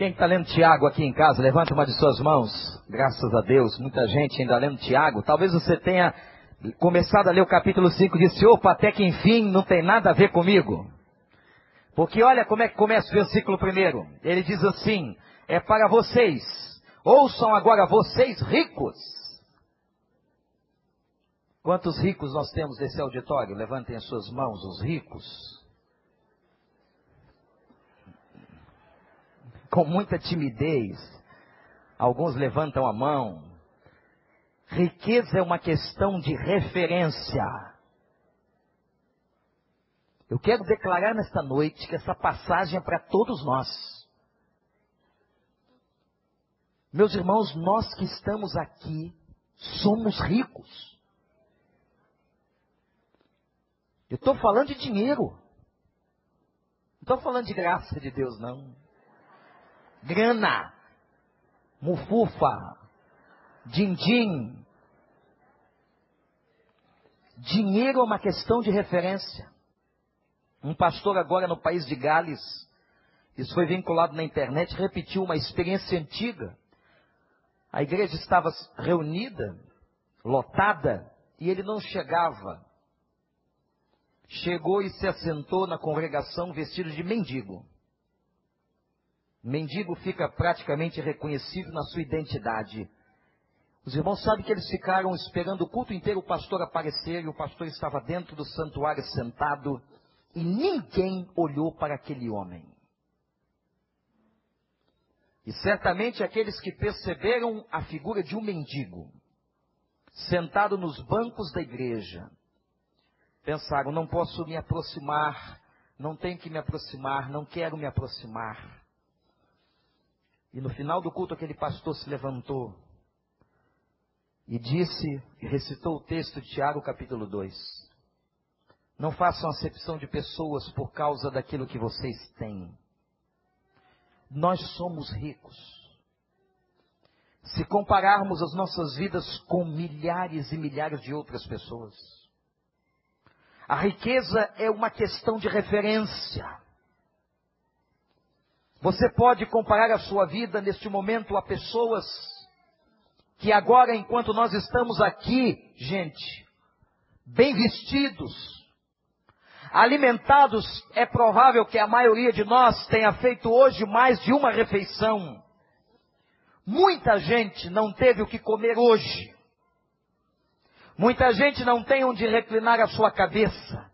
Quem está lendo Tiago aqui em casa, levanta uma de suas mãos. Graças a Deus, muita gente ainda lendo Tiago. Talvez você tenha começado a ler o capítulo 5 e disse, opa, até que enfim não tem nada a ver comigo. Porque olha como é que começa o versículo primeiro. Ele diz assim, é para vocês. Ouçam agora vocês ricos. Quantos ricos nós temos nesse auditório? Levantem as suas mãos, os ricos. Com muita timidez. Alguns levantam a mão. Riqueza é uma questão de referência. Eu quero declarar nesta noite que essa passagem é para todos nós. Meus irmãos, nós que estamos aqui somos ricos. Eu estou falando de dinheiro. Não estou falando de graça de Deus, não grana, mufufa, din-din. Dinheiro é uma questão de referência. Um pastor agora no país de Gales, isso foi vinculado na internet, repetiu uma experiência antiga. A igreja estava reunida, lotada, e ele não chegava. Chegou e se assentou na congregação vestido de mendigo. Mendigo fica praticamente reconhecido na sua identidade. Os irmãos sabem que eles ficaram esperando o culto inteiro o pastor aparecer e o pastor estava dentro do santuário sentado e ninguém olhou para aquele homem. E certamente aqueles que perceberam a figura de um mendigo sentado nos bancos da igreja pensaram: não posso me aproximar, não tenho que me aproximar, não quero me aproximar. E no final do culto, aquele pastor se levantou e disse, e recitou o texto de Tiago, capítulo 2. Não façam acepção de pessoas por causa daquilo que vocês têm. Nós somos ricos. Se compararmos as nossas vidas com milhares e milhares de outras pessoas, a riqueza é uma questão de referência. Você pode comparar a sua vida neste momento a pessoas que agora, enquanto nós estamos aqui, gente, bem vestidos, alimentados, é provável que a maioria de nós tenha feito hoje mais de uma refeição. Muita gente não teve o que comer hoje. Muita gente não tem onde reclinar a sua cabeça.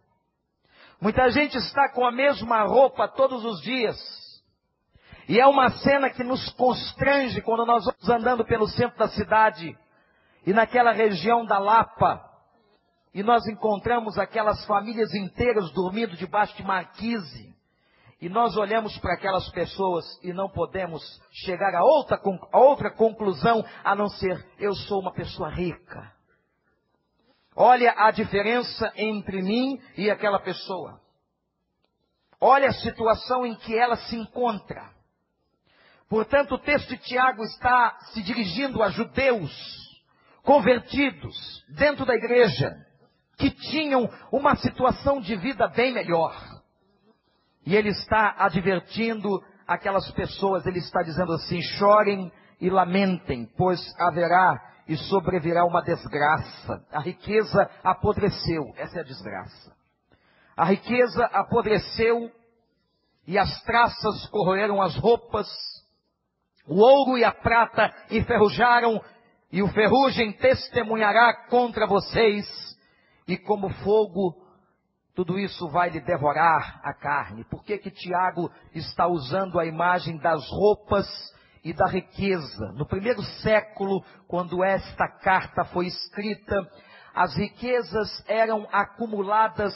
Muita gente está com a mesma roupa todos os dias e é uma cena que nos constrange quando nós vamos andando pelo centro da cidade e naquela região da Lapa. E nós encontramos aquelas famílias inteiras dormindo debaixo de marquise. E nós olhamos para aquelas pessoas e não podemos chegar a outra, a outra conclusão a não ser eu sou uma pessoa rica. Olha a diferença entre mim e aquela pessoa. Olha a situação em que ela se encontra. Portanto, o texto de Tiago está se dirigindo a judeus convertidos dentro da igreja, que tinham uma situação de vida bem melhor. E ele está advertindo aquelas pessoas, ele está dizendo assim: chorem e lamentem, pois haverá e sobrevirá uma desgraça. A riqueza apodreceu, essa é a desgraça. A riqueza apodreceu e as traças corroeram as roupas o ouro e a prata enferrujaram, e o ferrugem testemunhará contra vocês, e como fogo, tudo isso vai lhe devorar a carne. Por que que Tiago está usando a imagem das roupas e da riqueza? No primeiro século, quando esta carta foi escrita, as riquezas eram acumuladas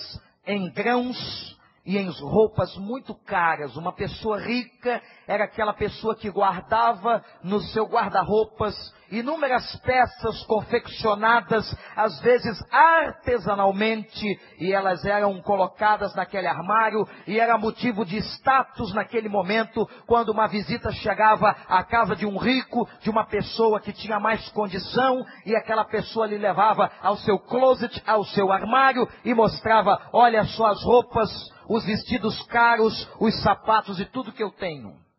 em grãos, e em roupas muito caras. Uma pessoa rica era aquela pessoa que guardava no seu guarda-roupas inúmeras peças confeccionadas, às vezes artesanalmente, e elas eram colocadas naquele armário, e era motivo de status naquele momento, quando uma visita chegava à casa de um rico, de uma pessoa que tinha mais condição, e aquela pessoa lhe levava ao seu closet, ao seu armário, e mostrava, olha só as roupas, os vestidos caros, os sapatos e tudo que eu tenho.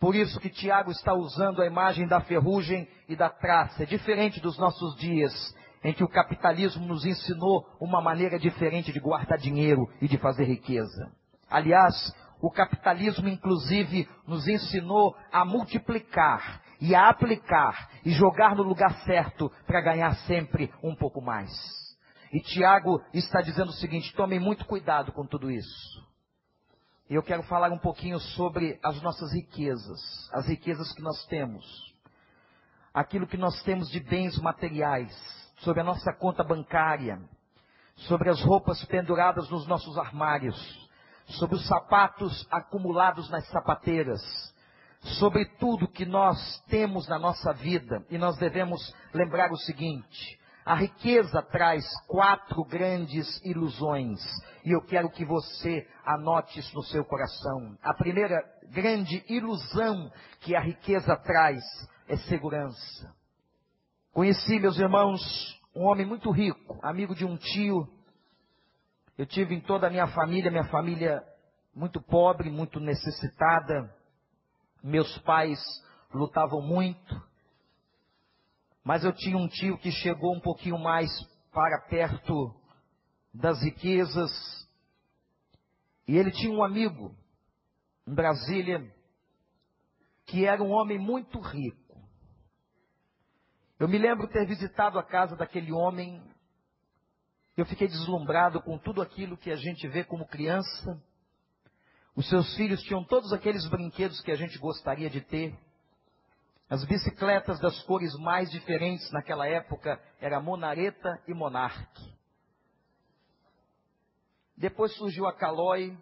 Por isso que Tiago está usando a imagem da ferrugem e da traça. É diferente dos nossos dias, em que o capitalismo nos ensinou uma maneira diferente de guardar dinheiro e de fazer riqueza. Aliás, o capitalismo, inclusive, nos ensinou a multiplicar e a aplicar e jogar no lugar certo para ganhar sempre um pouco mais. E Tiago está dizendo o seguinte: tomem muito cuidado com tudo isso. E eu quero falar um pouquinho sobre as nossas riquezas, as riquezas que nós temos, aquilo que nós temos de bens materiais, sobre a nossa conta bancária, sobre as roupas penduradas nos nossos armários, sobre os sapatos acumulados nas sapateiras, sobre tudo que nós temos na nossa vida. E nós devemos lembrar o seguinte: a riqueza traz quatro grandes ilusões. E eu quero que você anote isso no seu coração. A primeira grande ilusão que a riqueza traz é segurança. Conheci, meus irmãos, um homem muito rico, amigo de um tio. Eu tive em toda a minha família, minha família muito pobre, muito necessitada. Meus pais lutavam muito. Mas eu tinha um tio que chegou um pouquinho mais para perto das riquezas. E ele tinha um amigo em Brasília que era um homem muito rico. Eu me lembro ter visitado a casa daquele homem. Eu fiquei deslumbrado com tudo aquilo que a gente vê como criança. Os seus filhos tinham todos aqueles brinquedos que a gente gostaria de ter. As bicicletas das cores mais diferentes naquela época era Monareta e Monarque. Depois surgiu a Caloi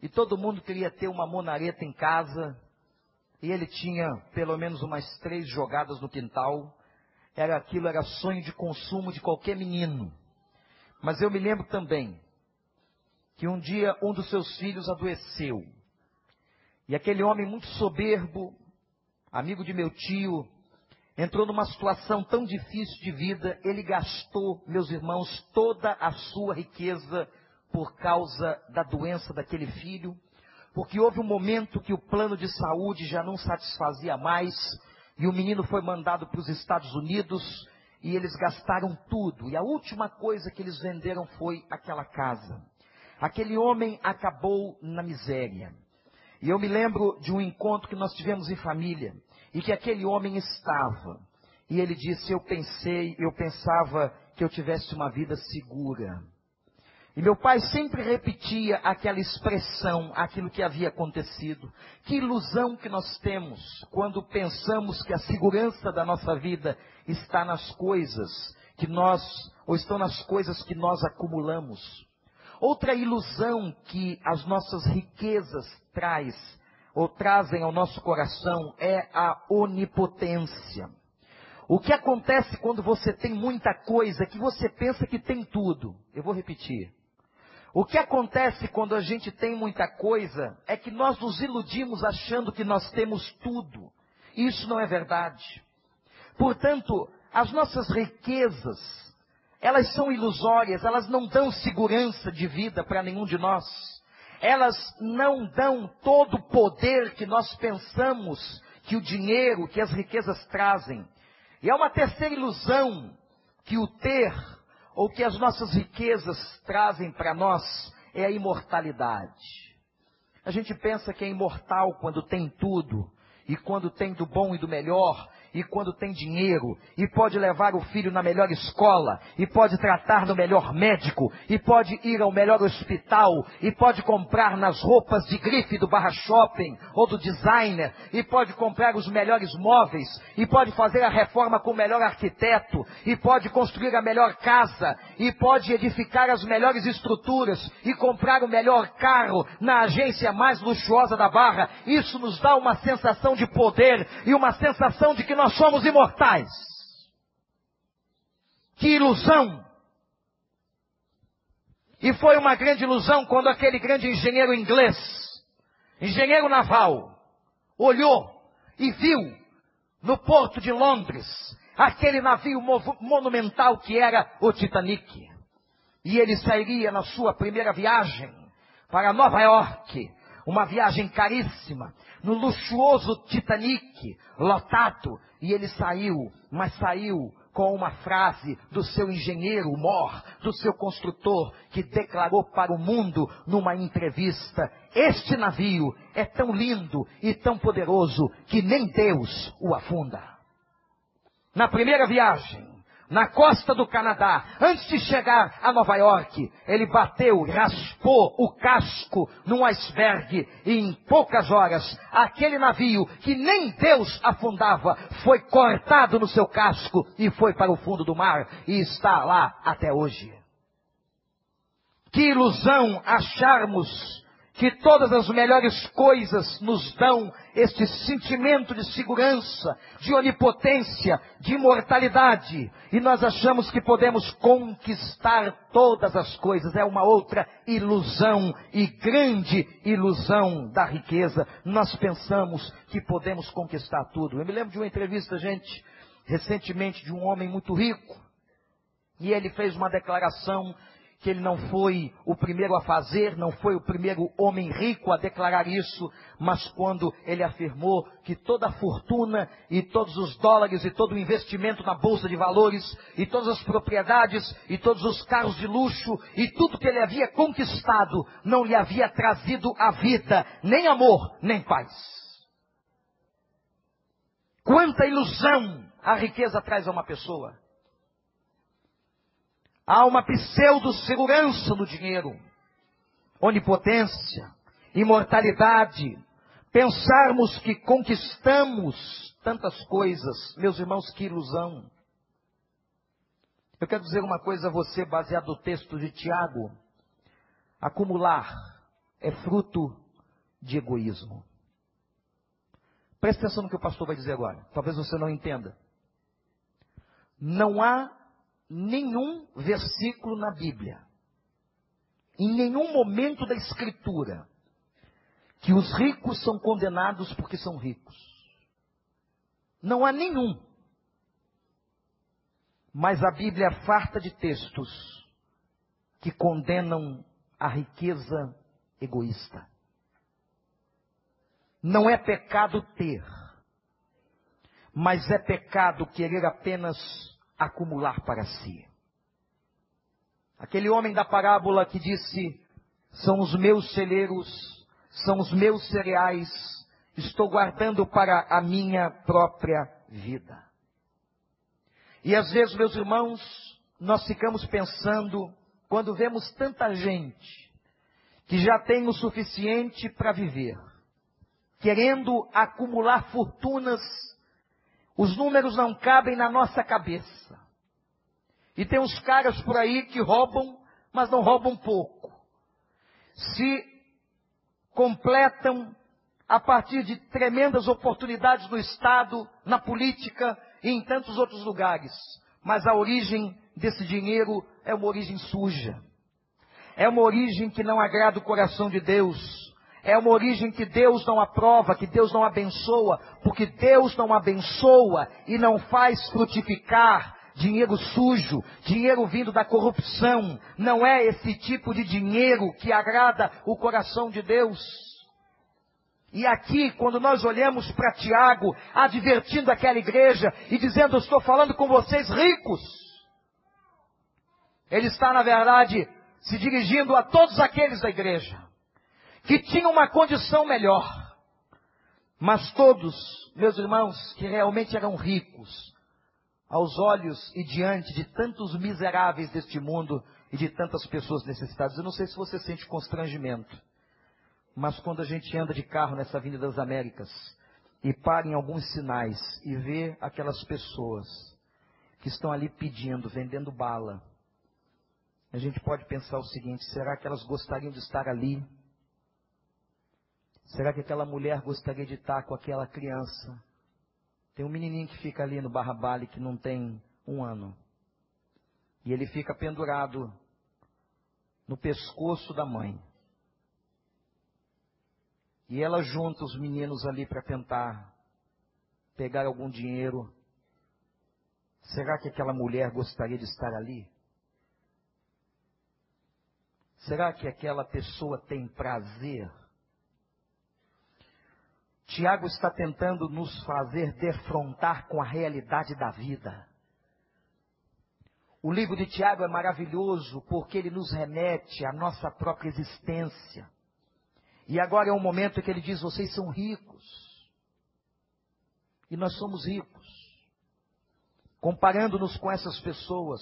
e todo mundo queria ter uma Monareta em casa. E ele tinha pelo menos umas três jogadas no quintal. Era aquilo, era sonho de consumo de qualquer menino. Mas eu me lembro também que um dia um dos seus filhos adoeceu. E aquele homem muito soberbo, amigo de meu tio, entrou numa situação tão difícil de vida, ele gastou, meus irmãos, toda a sua riqueza por causa da doença daquele filho, porque houve um momento que o plano de saúde já não satisfazia mais, e o menino foi mandado para os Estados Unidos, e eles gastaram tudo, e a última coisa que eles venderam foi aquela casa. Aquele homem acabou na miséria. E eu me lembro de um encontro que nós tivemos em família e que aquele homem estava. E ele disse: Eu pensei, eu pensava que eu tivesse uma vida segura. E meu pai sempre repetia aquela expressão, aquilo que havia acontecido. Que ilusão que nós temos quando pensamos que a segurança da nossa vida está nas coisas que nós, ou estão nas coisas que nós acumulamos. Outra ilusão que as nossas riquezas traz ou trazem ao nosso coração é a onipotência. O que acontece quando você tem muita coisa que você pensa que tem tudo? Eu vou repetir. O que acontece quando a gente tem muita coisa é que nós nos iludimos achando que nós temos tudo. Isso não é verdade. Portanto, as nossas riquezas, elas são ilusórias, elas não dão segurança de vida para nenhum de nós. Elas não dão todo o poder que nós pensamos que o dinheiro, que as riquezas trazem. E é uma terceira ilusão que o ter ou que as nossas riquezas trazem para nós é a imortalidade. A gente pensa que é imortal quando tem tudo e quando tem do bom e do melhor e quando tem dinheiro, e pode levar o filho na melhor escola, e pode tratar no melhor médico, e pode ir ao melhor hospital, e pode comprar nas roupas de grife do barra shopping ou do designer, e pode comprar os melhores móveis, e pode fazer a reforma com o melhor arquiteto, e pode construir a melhor casa, e pode edificar as melhores estruturas, e comprar o melhor carro na agência mais luxuosa da barra. Isso nos dá uma sensação de poder e uma sensação de que nós somos imortais. Que ilusão! E foi uma grande ilusão quando aquele grande engenheiro inglês, engenheiro naval, olhou e viu no porto de Londres aquele navio monumental que era o Titanic. E ele sairia na sua primeira viagem para Nova York, uma viagem caríssima, no luxuoso Titanic, lotado, e ele saiu, mas saiu com uma frase do seu engenheiro mor, do seu construtor, que declarou para o mundo numa entrevista: Este navio é tão lindo e tão poderoso que nem Deus o afunda. Na primeira viagem, na costa do Canadá, antes de chegar a Nova York, ele bateu, raspou o casco num iceberg e em poucas horas, aquele navio que nem Deus afundava, foi cortado no seu casco e foi para o fundo do mar e está lá até hoje. Que ilusão acharmos que todas as melhores coisas nos dão este sentimento de segurança, de onipotência, de imortalidade, e nós achamos que podemos conquistar todas as coisas. É uma outra ilusão e grande ilusão da riqueza. Nós pensamos que podemos conquistar tudo. Eu me lembro de uma entrevista, gente, recentemente de um homem muito rico, e ele fez uma declaração que ele não foi o primeiro a fazer, não foi o primeiro homem rico a declarar isso, mas quando ele afirmou que toda a fortuna e todos os dólares e todo o investimento na bolsa de valores e todas as propriedades e todos os carros de luxo e tudo que ele havia conquistado não lhe havia trazido a vida, nem amor, nem paz. Quanta ilusão a riqueza traz a uma pessoa. Há uma pseudo-segurança no dinheiro, onipotência, imortalidade, pensarmos que conquistamos tantas coisas. Meus irmãos, que ilusão. Eu quero dizer uma coisa a você, baseado no texto de Tiago. Acumular é fruto de egoísmo. Preste atenção no que o pastor vai dizer agora. Talvez você não entenda. Não há nenhum versículo na Bíblia, em nenhum momento da Escritura, que os ricos são condenados porque são ricos. Não há nenhum. Mas a Bíblia é farta de textos que condenam a riqueza egoísta. Não é pecado ter, mas é pecado querer apenas acumular para si. Aquele homem da parábola que disse: são os meus celeiros, são os meus cereais, estou guardando para a minha própria vida. E às vezes, meus irmãos, nós ficamos pensando, quando vemos tanta gente que já tem o suficiente para viver, querendo acumular fortunas os números não cabem na nossa cabeça. E tem uns caras por aí que roubam, mas não roubam pouco. Se completam a partir de tremendas oportunidades no Estado, na política e em tantos outros lugares. Mas a origem desse dinheiro é uma origem suja. É uma origem que não agrada o coração de Deus. É uma origem que Deus não aprova, que Deus não abençoa, porque Deus não abençoa e não faz frutificar dinheiro sujo, dinheiro vindo da corrupção. Não é esse tipo de dinheiro que agrada o coração de Deus. E aqui, quando nós olhamos para Tiago, advertindo aquela igreja e dizendo: Eu estou falando com vocês ricos. Ele está, na verdade, se dirigindo a todos aqueles da igreja que tinham uma condição melhor. Mas todos, meus irmãos, que realmente eram ricos, aos olhos e diante de tantos miseráveis deste mundo e de tantas pessoas necessitadas. Eu não sei se você sente constrangimento, mas quando a gente anda de carro nessa Avenida das Américas e para em alguns sinais e vê aquelas pessoas que estão ali pedindo, vendendo bala, a gente pode pensar o seguinte: será que elas gostariam de estar ali Será que aquela mulher gostaria de estar com aquela criança? Tem um menininho que fica ali no Barra Bale que não tem um ano. E ele fica pendurado no pescoço da mãe. E ela junta os meninos ali para tentar pegar algum dinheiro. Será que aquela mulher gostaria de estar ali? Será que aquela pessoa tem prazer Tiago está tentando nos fazer defrontar com a realidade da vida. O livro de Tiago é maravilhoso porque ele nos remete à nossa própria existência. E agora é um momento que ele diz: vocês são ricos. E nós somos ricos. Comparando-nos com essas pessoas,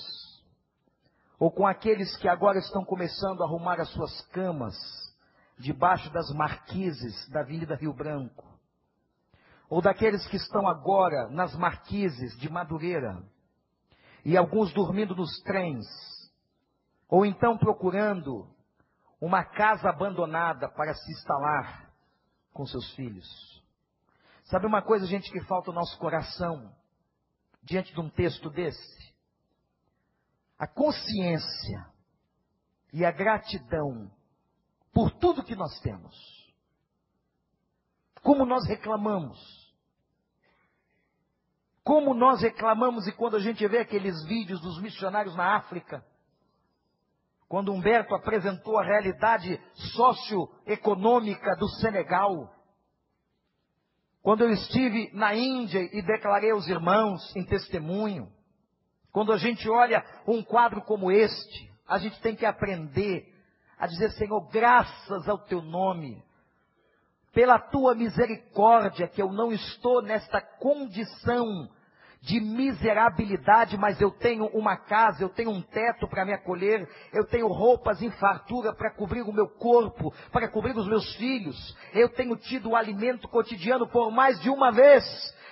ou com aqueles que agora estão começando a arrumar as suas camas debaixo das marquises da Avenida Rio Branco, ou daqueles que estão agora nas marquises de Madureira, e alguns dormindo nos trens, ou então procurando uma casa abandonada para se instalar com seus filhos. Sabe uma coisa, gente, que falta o nosso coração diante de um texto desse? A consciência e a gratidão por tudo que nós temos. Como nós reclamamos. Como nós reclamamos e quando a gente vê aqueles vídeos dos missionários na África, quando Humberto apresentou a realidade socioeconômica do Senegal, quando eu estive na Índia e declarei aos irmãos em testemunho, quando a gente olha um quadro como este, a gente tem que aprender a dizer: Senhor, graças ao teu nome, pela tua misericórdia, que eu não estou nesta condição de miserabilidade, mas eu tenho uma casa, eu tenho um teto para me acolher, eu tenho roupas em fartura para cobrir o meu corpo, para cobrir os meus filhos, eu tenho tido o alimento cotidiano por mais de uma vez,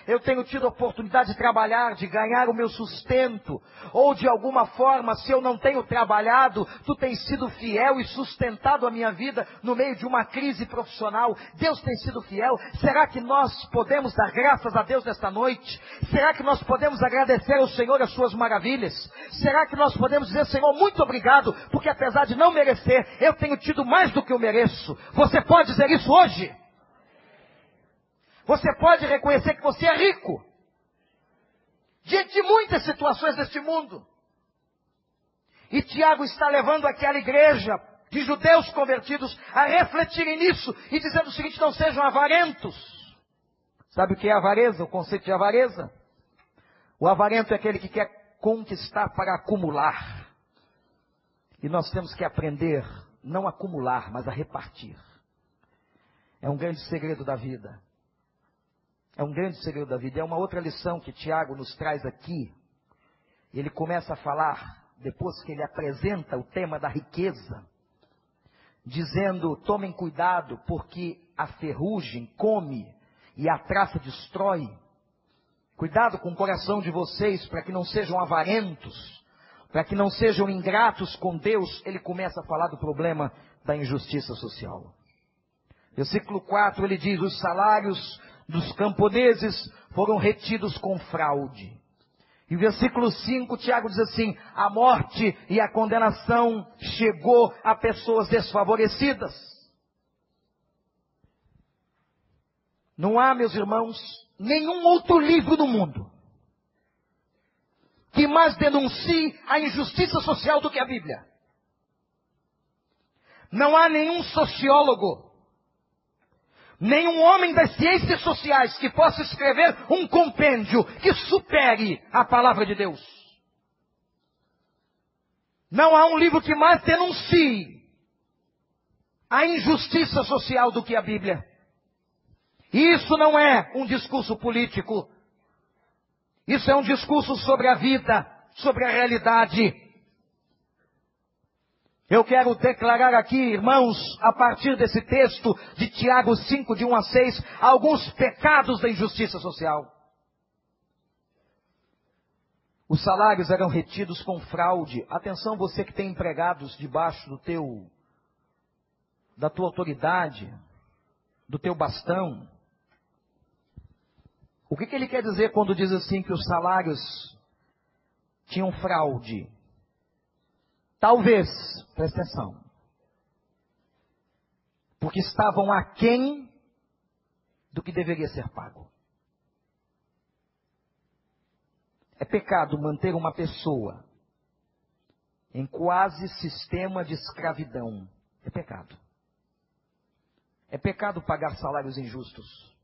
eu tenho tido a oportunidade de trabalhar, de ganhar o meu sustento, ou de alguma forma, se eu não tenho trabalhado, tu tens sido fiel e sustentado a minha vida no meio de uma crise profissional. Deus tem sido fiel. Será que nós podemos dar graças a Deus nesta noite? Será que nós podemos agradecer ao Senhor as suas maravilhas? Será que nós podemos dizer, Senhor, muito obrigado, porque apesar de não merecer, eu tenho tido mais do que eu mereço? Você pode dizer isso hoje? Você pode reconhecer que você é rico. Diante de muitas situações deste mundo. E Tiago está levando aquela igreja de judeus convertidos a refletirem nisso e dizendo o seguinte: não sejam avarentos. Sabe o que é avareza? O conceito de avareza? O avarento é aquele que quer conquistar para acumular. E nós temos que aprender não a acumular, mas a repartir. É um grande segredo da vida. É um grande segredo da vida. É uma outra lição que Tiago nos traz aqui. Ele começa a falar, depois que ele apresenta o tema da riqueza, dizendo: tomem cuidado, porque a ferrugem come e a traça destrói. Cuidado com o coração de vocês para que não sejam avarentos, para que não sejam ingratos com Deus. Ele começa a falar do problema da injustiça social. Versículo 4 ele diz: os salários dos camponeses foram retidos com fraude. E versículo 5, Tiago diz assim: a morte e a condenação chegou a pessoas desfavorecidas. Não há, meus irmãos, nenhum outro livro no mundo que mais denuncie a injustiça social do que a Bíblia. Não há nenhum sociólogo nenhum homem das ciências sociais que possa escrever um compêndio que supere a palavra de Deus. Não há um livro que mais denuncie a injustiça social do que a Bíblia. E isso não é um discurso político. Isso é um discurso sobre a vida, sobre a realidade. Eu quero declarar aqui, irmãos, a partir desse texto de Tiago 5, de 1 a 6, alguns pecados da injustiça social. Os salários eram retidos com fraude. Atenção, você que tem empregados debaixo do teu, da tua autoridade, do teu bastão. O que, que ele quer dizer quando diz assim que os salários tinham fraude? Talvez, presta atenção, porque estavam aquém do que deveria ser pago. É pecado manter uma pessoa em quase sistema de escravidão. É pecado. É pecado pagar salários injustos.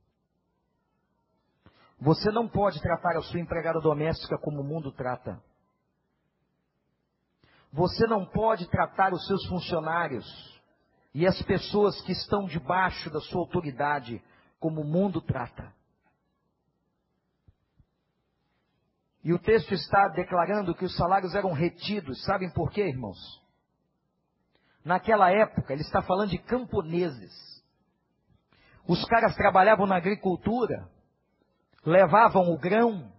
Você não pode tratar a sua empregada doméstica como o mundo trata. Você não pode tratar os seus funcionários e as pessoas que estão debaixo da sua autoridade como o mundo trata. E o texto está declarando que os salários eram retidos. Sabem por quê, irmãos? Naquela época, ele está falando de camponeses. Os caras trabalhavam na agricultura, levavam o grão,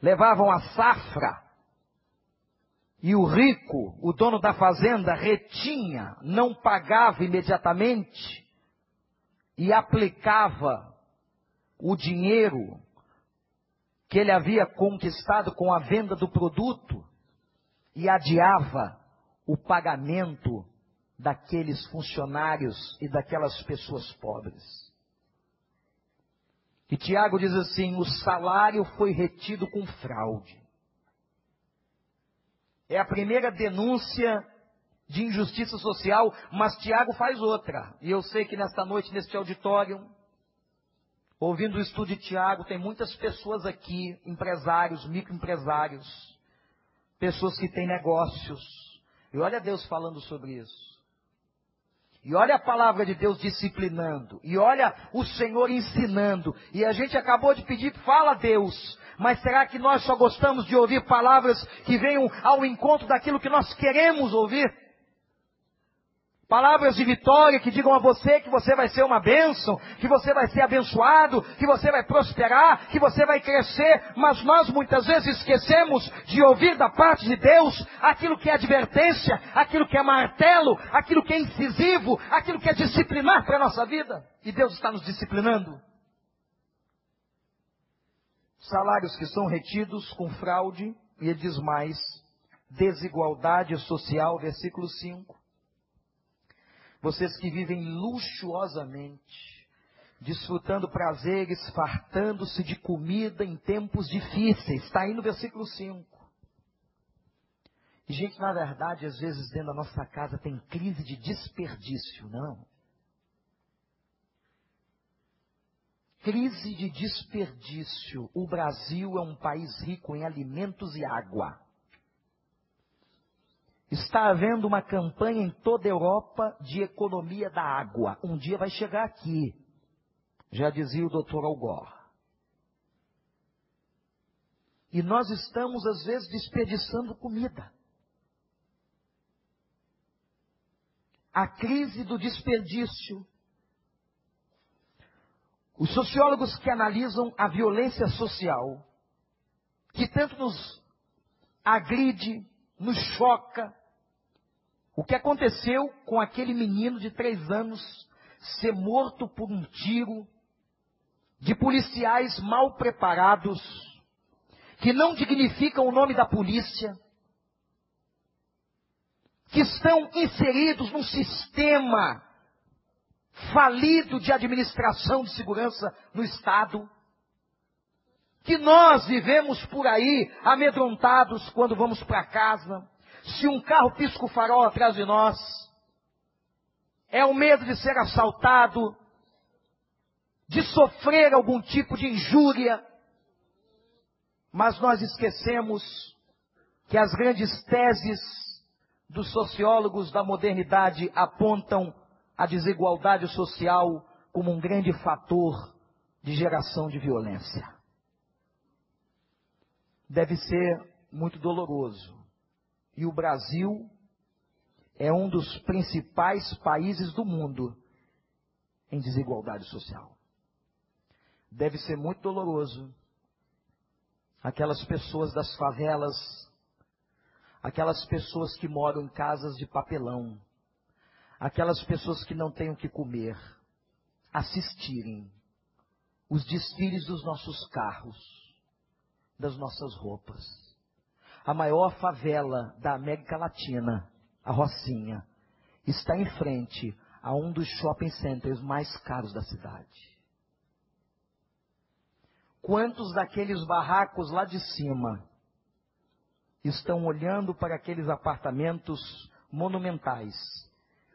levavam a safra, e o rico, o dono da fazenda, retinha, não pagava imediatamente e aplicava o dinheiro que ele havia conquistado com a venda do produto e adiava o pagamento daqueles funcionários e daquelas pessoas pobres. E Tiago diz assim: o salário foi retido com fraude. É a primeira denúncia de injustiça social, mas Tiago faz outra. E eu sei que nesta noite, neste auditório, ouvindo o estudo de Tiago, tem muitas pessoas aqui, empresários, microempresários, pessoas que têm negócios. E olha Deus falando sobre isso. E olha a palavra de Deus disciplinando. E olha o Senhor ensinando. E a gente acabou de pedir, fala Deus. Mas será que nós só gostamos de ouvir palavras que venham ao encontro daquilo que nós queremos ouvir? Palavras de vitória que digam a você que você vai ser uma bênção, que você vai ser abençoado, que você vai prosperar, que você vai crescer, mas nós muitas vezes esquecemos de ouvir da parte de Deus aquilo que é advertência, aquilo que é martelo, aquilo que é incisivo, aquilo que é disciplinar para a nossa vida. E Deus está nos disciplinando salários que são retidos com fraude, e ele diz mais, desigualdade social, versículo 5. Vocês que vivem luxuosamente, desfrutando prazeres, fartando-se de comida em tempos difíceis, está aí no versículo 5. E, gente, na verdade, às vezes dentro da nossa casa tem crise de desperdício, não? Crise de desperdício. O Brasil é um país rico em alimentos e água. Está havendo uma campanha em toda a Europa de economia da água. Um dia vai chegar aqui. Já dizia o doutor Algor. E nós estamos, às vezes, desperdiçando comida. A crise do desperdício os sociólogos que analisam a violência social, que tanto nos agride, nos choca, o que aconteceu com aquele menino de três anos ser morto por um tiro de policiais mal preparados, que não dignificam o nome da polícia, que estão inseridos num sistema falido de administração de segurança no Estado, que nós vivemos por aí amedrontados quando vamos para casa, se um carro pisca o farol atrás de nós, é o medo de ser assaltado, de sofrer algum tipo de injúria, mas nós esquecemos que as grandes teses dos sociólogos da modernidade apontam a desigualdade social como um grande fator de geração de violência. Deve ser muito doloroso. E o Brasil é um dos principais países do mundo em desigualdade social. Deve ser muito doloroso aquelas pessoas das favelas, aquelas pessoas que moram em casas de papelão, aquelas pessoas que não têm o que comer assistirem os desfiles dos nossos carros, das nossas roupas. A maior favela da América Latina, a Rocinha, está em frente a um dos shopping centers mais caros da cidade. Quantos daqueles barracos lá de cima estão olhando para aqueles apartamentos monumentais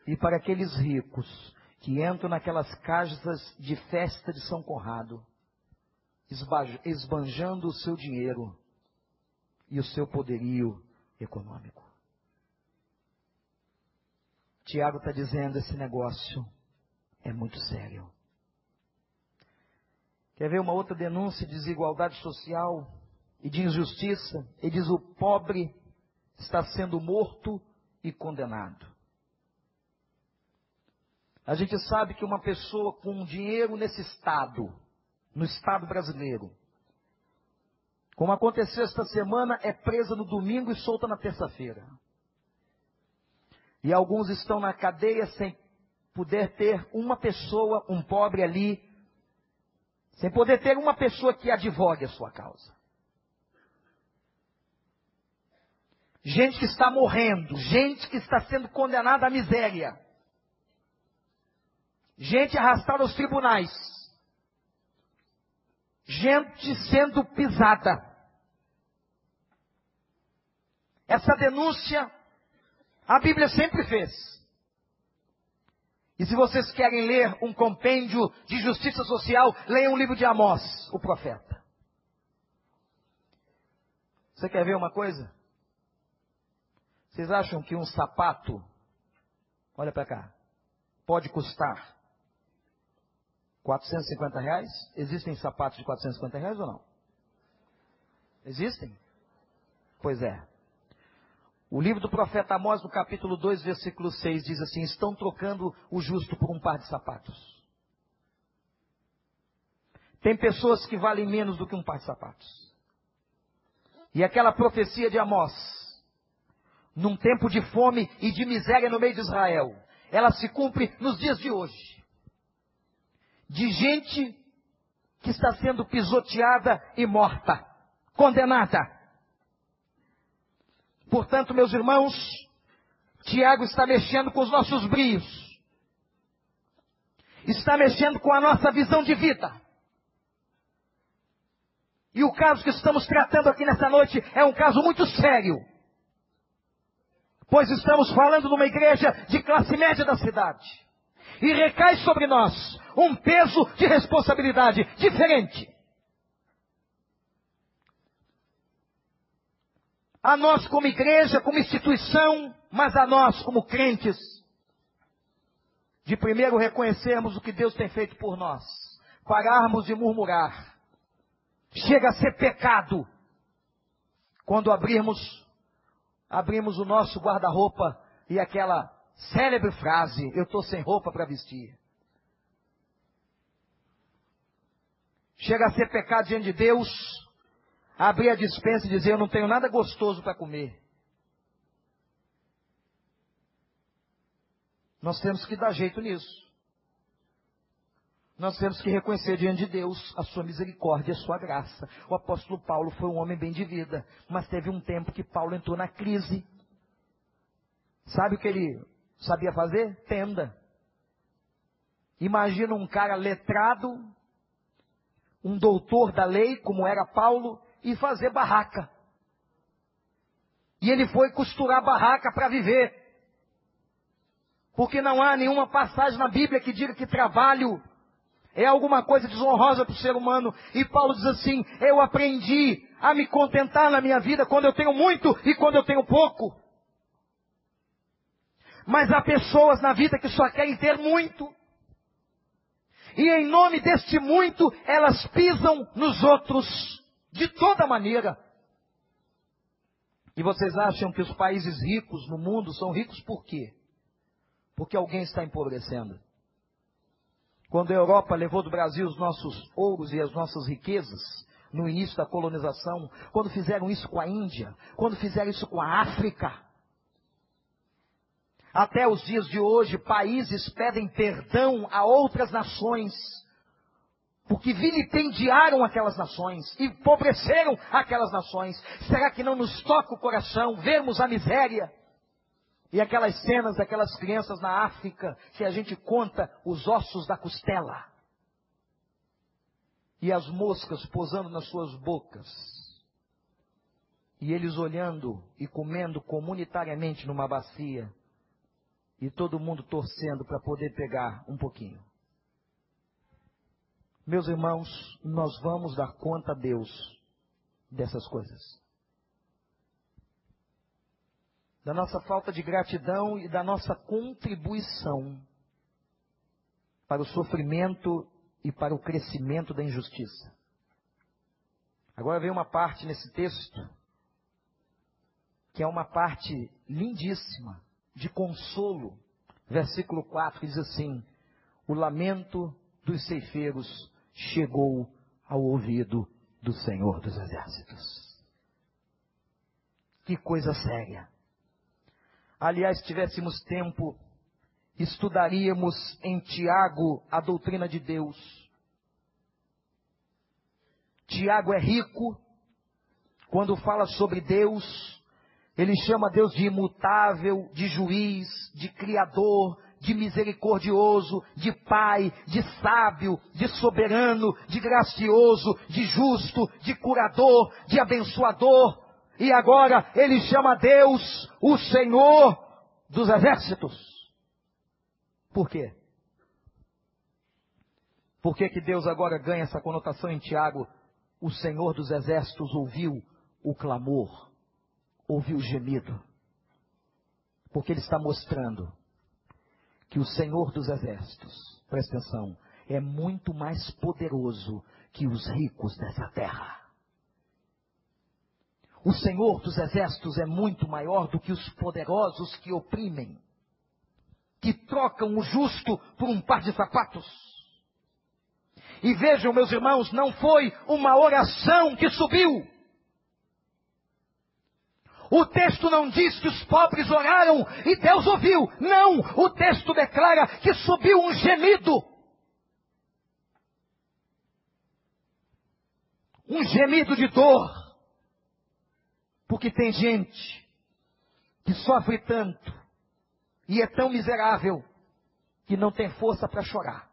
e para aqueles ricos que entram naquelas casas de festa de São Conrado, esbanjando o seu dinheiro e o seu poderio econômico. Tiago está dizendo: esse negócio é muito sério. Quer ver uma outra denúncia de desigualdade social e de injustiça? Ele diz: o pobre está sendo morto e condenado. A gente sabe que uma pessoa com dinheiro nesse estado, no estado brasileiro, como aconteceu esta semana, é presa no domingo e solta na terça-feira. E alguns estão na cadeia sem poder ter uma pessoa, um pobre ali, sem poder ter uma pessoa que advogue a sua causa. Gente que está morrendo, gente que está sendo condenada à miséria. Gente arrastada aos tribunais. Gente sendo pisada. Essa denúncia a Bíblia sempre fez. E se vocês querem ler um compêndio de justiça social, leiam o livro de Amós, o profeta. Você quer ver uma coisa? Vocês acham que um sapato, olha para cá, pode custar 450 reais? Existem sapatos de 450 reais ou não? Existem? Pois é. O livro do profeta Amós, no capítulo 2, versículo 6, diz assim: Estão trocando o justo por um par de sapatos. Tem pessoas que valem menos do que um par de sapatos. E aquela profecia de Amós, num tempo de fome e de miséria no meio de Israel, ela se cumpre nos dias de hoje. De gente que está sendo pisoteada e morta, condenada Portanto, meus irmãos, Tiago está mexendo com os nossos brios. Está mexendo com a nossa visão de vida. E o caso que estamos tratando aqui nessa noite é um caso muito sério. Pois estamos falando de uma igreja de classe média da cidade. E recai sobre nós um peso de responsabilidade diferente. a nós como igreja, como instituição, mas a nós como crentes, de primeiro reconhecermos o que Deus tem feito por nós, pararmos de murmurar. Chega a ser pecado quando abrirmos abrimos o nosso guarda-roupa e aquela célebre frase: eu estou sem roupa para vestir. Chega a ser pecado diante de Deus abrir a dispensa e dizer: Eu não tenho nada gostoso para comer. Nós temos que dar jeito nisso. Nós temos que reconhecer diante de Deus a sua misericórdia e a sua graça. O apóstolo Paulo foi um homem bem de vida, mas teve um tempo que Paulo entrou na crise. Sabe o que ele sabia fazer? Tenda. Imagina um cara letrado, um doutor da lei, como era Paulo, e fazer barraca. E ele foi costurar barraca para viver. Porque não há nenhuma passagem na Bíblia que diga que trabalho é alguma coisa desonrosa para o ser humano. E Paulo diz assim: Eu aprendi a me contentar na minha vida quando eu tenho muito e quando eu tenho pouco. Mas há pessoas na vida que só querem ter muito. E em nome deste muito, elas pisam nos outros. De toda maneira. E vocês acham que os países ricos no mundo são ricos por quê? Porque alguém está empobrecendo. Quando a Europa levou do Brasil os nossos ouros e as nossas riquezas, no início da colonização, quando fizeram isso com a Índia, quando fizeram isso com a África, até os dias de hoje, países pedem perdão a outras nações porque vilipendiaram aquelas nações, empobreceram aquelas nações. Será que não nos toca o coração vermos a miséria? E aquelas cenas daquelas crianças na África que a gente conta os ossos da costela. E as moscas posando nas suas bocas. E eles olhando e comendo comunitariamente numa bacia. E todo mundo torcendo para poder pegar um pouquinho. Meus irmãos, nós vamos dar conta a Deus dessas coisas. Da nossa falta de gratidão e da nossa contribuição para o sofrimento e para o crescimento da injustiça. Agora vem uma parte nesse texto que é uma parte lindíssima de consolo. Versículo 4 diz assim: O lamento dos ceifeiros chegou ao ouvido do Senhor dos Exércitos. Que coisa séria. Aliás, se tivéssemos tempo, estudaríamos em Tiago a doutrina de Deus. Tiago é rico quando fala sobre Deus, ele chama Deus de imutável, de juiz, de criador, de misericordioso, de pai, de sábio, de soberano, de gracioso, de justo, de curador, de abençoador. E agora ele chama Deus o Senhor dos exércitos. Por quê? Por que, que Deus agora ganha essa conotação em Tiago? O Senhor dos exércitos ouviu o clamor ouviu o gemido. Porque ele está mostrando que o Senhor dos Exércitos, presta atenção, é muito mais poderoso que os ricos dessa terra. O Senhor dos Exércitos é muito maior do que os poderosos que oprimem, que trocam o justo por um par de sapatos. E vejam, meus irmãos, não foi uma oração que subiu, o texto não diz que os pobres oraram e Deus ouviu. Não, o texto declara que subiu um gemido. Um gemido de dor. Porque tem gente que sofre tanto e é tão miserável que não tem força para chorar.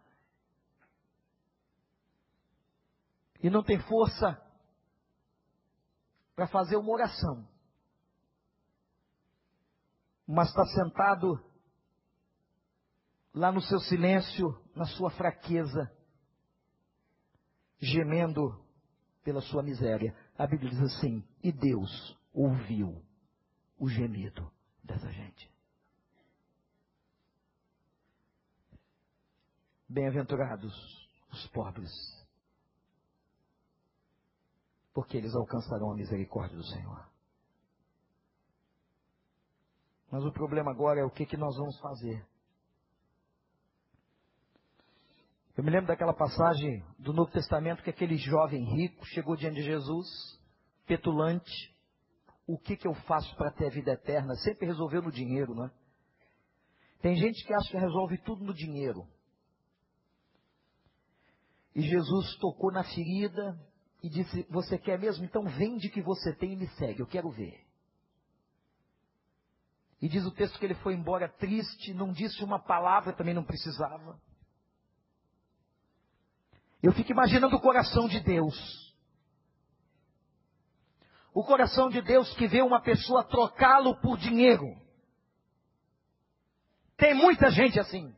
E não tem força para fazer uma oração mas está sentado lá no seu silêncio, na sua fraqueza, gemendo pela sua miséria. A Bíblia diz assim: e Deus ouviu o gemido dessa gente. Bem-aventurados os pobres, porque eles alcançarão a misericórdia do Senhor. Mas o problema agora é o que, que nós vamos fazer. Eu me lembro daquela passagem do Novo Testamento que aquele jovem rico chegou diante de Jesus, petulante. O que, que eu faço para ter a vida eterna? Sempre resolveu no dinheiro, não é? Tem gente que acha que resolve tudo no dinheiro. E Jesus tocou na ferida e disse: Você quer mesmo? Então vende o que você tem e me segue. Eu quero ver. E diz o texto que ele foi embora triste, não disse uma palavra, também não precisava. Eu fico imaginando o coração de Deus. O coração de Deus que vê uma pessoa trocá-lo por dinheiro. Tem muita gente assim.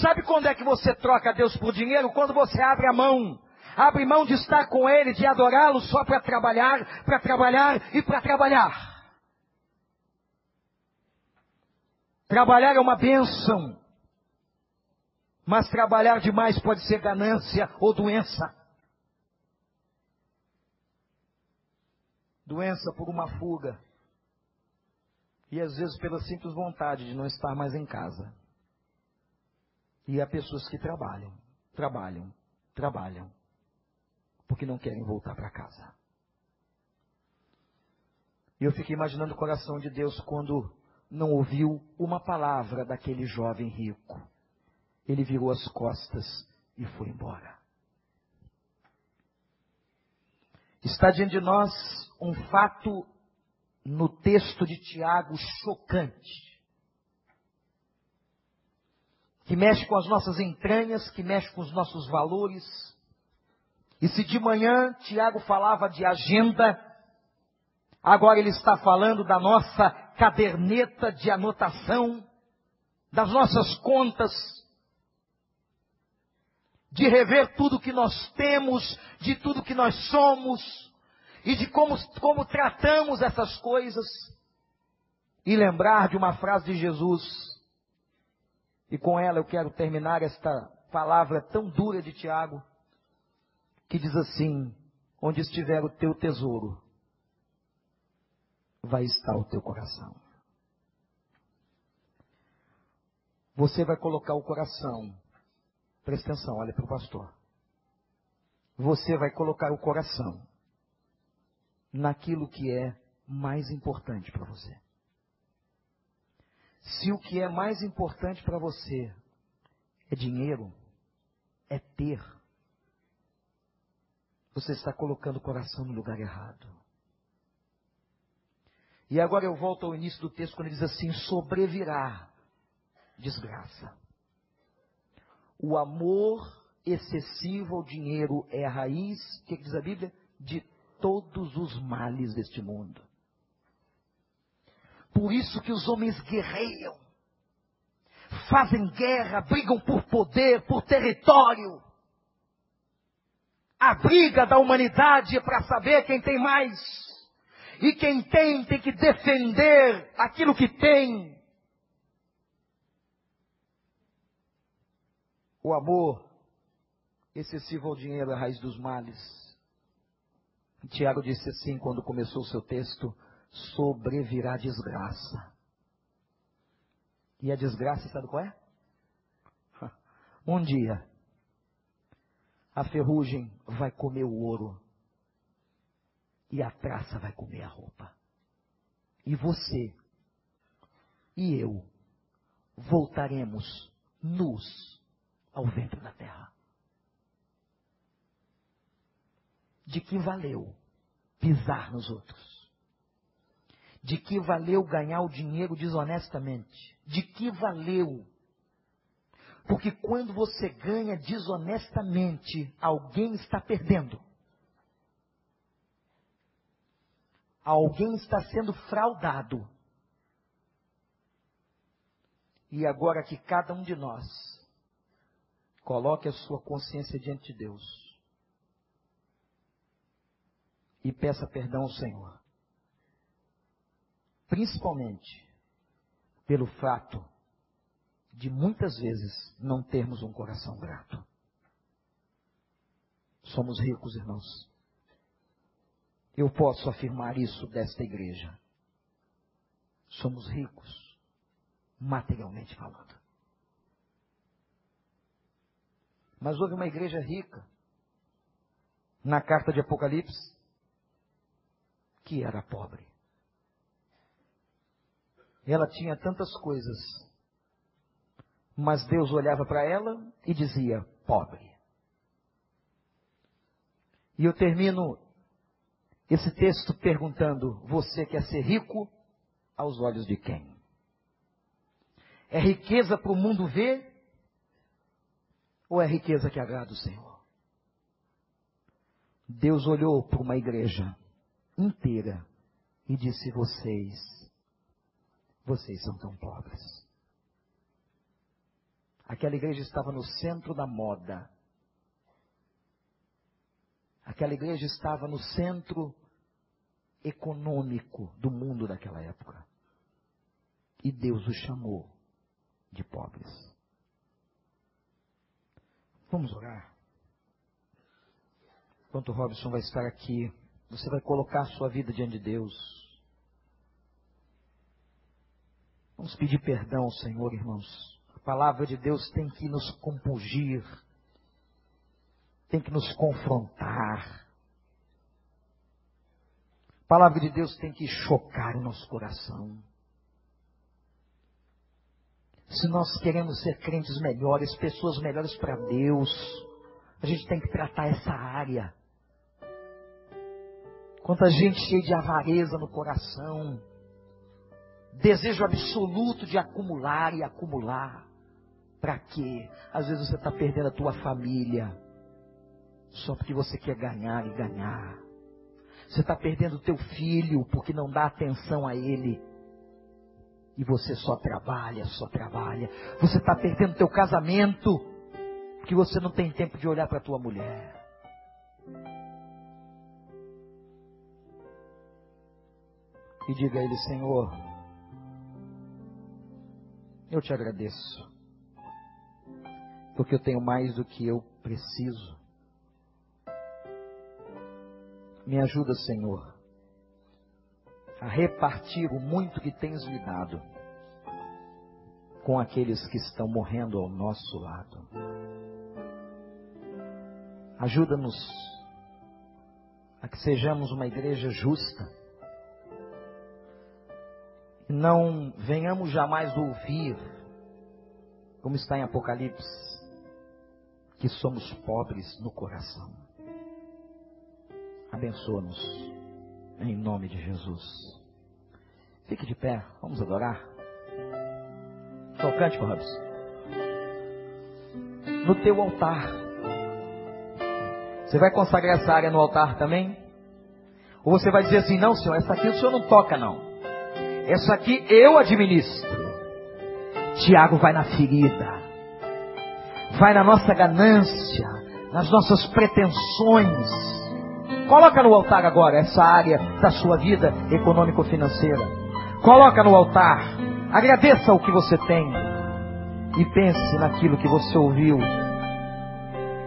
Sabe quando é que você troca Deus por dinheiro? Quando você abre a mão. Abre mão de estar com Ele, de adorá-lo só para trabalhar, para trabalhar e para trabalhar. Trabalhar é uma bênção. Mas trabalhar demais pode ser ganância ou doença. Doença por uma fuga. E às vezes pela simples vontade de não estar mais em casa. E há pessoas que trabalham, trabalham, trabalham, porque não querem voltar para casa. E eu fiquei imaginando o coração de Deus quando não ouviu uma palavra daquele jovem rico. Ele virou as costas e foi embora. Está diante de nós um fato no texto de Tiago chocante. Que mexe com as nossas entranhas, que mexe com os nossos valores. E se de manhã Tiago falava de agenda, agora ele está falando da nossa caderneta de anotação das nossas contas. de rever tudo que nós temos, de tudo que nós somos e de como, como tratamos essas coisas. E lembrar de uma frase de Jesus. E com ela eu quero terminar esta palavra tão dura de Tiago, que diz assim: Onde estiver o teu tesouro, vai estar o teu coração. Você vai colocar o coração, presta atenção, olha para o pastor. Você vai colocar o coração naquilo que é mais importante para você. Se o que é mais importante para você é dinheiro, é ter, você está colocando o coração no lugar errado. E agora eu volto ao início do texto quando ele diz assim: sobrevirá desgraça. O amor excessivo ao dinheiro é a raiz, o que diz a Bíblia? De todos os males deste mundo. Por isso que os homens guerreiam, fazem guerra, brigam por poder, por território. A briga da humanidade é para saber quem tem mais. E quem tem tem que defender aquilo que tem. O amor excessivo ao dinheiro é a raiz dos males. Tiago disse assim quando começou o seu texto: sobrevirá desgraça. E a desgraça, sabe qual é? Um dia, a ferrugem vai comer o ouro e a traça vai comer a roupa. E você e eu voltaremos nus ao ventre da terra. De que valeu pisar nos outros? De que valeu ganhar o dinheiro desonestamente? De que valeu? Porque quando você ganha desonestamente, alguém está perdendo. Alguém está sendo fraudado. E agora que cada um de nós coloque a sua consciência diante de Deus e peça perdão ao Senhor principalmente pelo fato de muitas vezes não termos um coração grato. Somos ricos, irmãos. Eu posso afirmar isso desta igreja. Somos ricos, materialmente falando. Mas houve uma igreja rica na carta de Apocalipse que era pobre. Ela tinha tantas coisas. Mas Deus olhava para ela e dizia: pobre. E eu termino esse texto perguntando: você quer ser rico aos olhos de quem? É riqueza para o mundo ver? Ou é riqueza que agrada o Senhor? Deus olhou para uma igreja inteira e disse: Vocês vocês são tão pobres. Aquela igreja estava no centro da moda. Aquela igreja estava no centro econômico do mundo daquela época. E Deus os chamou de pobres. Vamos orar. Enquanto Robson vai estar aqui, você vai colocar a sua vida diante de Deus. Vamos pedir perdão Senhor, irmãos. A palavra de Deus tem que nos compungir, tem que nos confrontar. A palavra de Deus tem que chocar o nosso coração. Se nós queremos ser crentes melhores, pessoas melhores para Deus, a gente tem que tratar essa área. Quanta gente cheia de avareza no coração, desejo absoluto de acumular e acumular. Para quê? Às vezes você está perdendo a tua família só porque você quer ganhar e ganhar. Você está perdendo o teu filho porque não dá atenção a ele. E você só trabalha, só trabalha. Você está perdendo teu casamento que você não tem tempo de olhar para tua mulher. E diga a Ele, Senhor, eu te agradeço, porque eu tenho mais do que eu preciso. Me ajuda, Senhor, a repartir o muito que tens me dado com aqueles que estão morrendo ao nosso lado. Ajuda-nos a que sejamos uma igreja justa. E não venhamos jamais ouvir, como está em Apocalipse, que somos pobres no coração. Abençoa-nos, em nome de Jesus. Fique de pé, vamos adorar. Só cante, Robson. No teu altar. Você vai consagrar essa área no altar também? Ou você vai dizer assim, não, senhor, essa aqui o senhor não toca, não. Essa aqui eu administro. Tiago vai na ferida. Vai na nossa ganância, nas nossas pretensões. Coloca no altar agora essa área da sua vida econômico-financeira. Coloca no altar. Agradeça o que você tem. E pense naquilo que você ouviu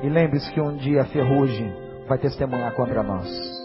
e lembre-se que um dia a ferrugem vai testemunhar contra nós.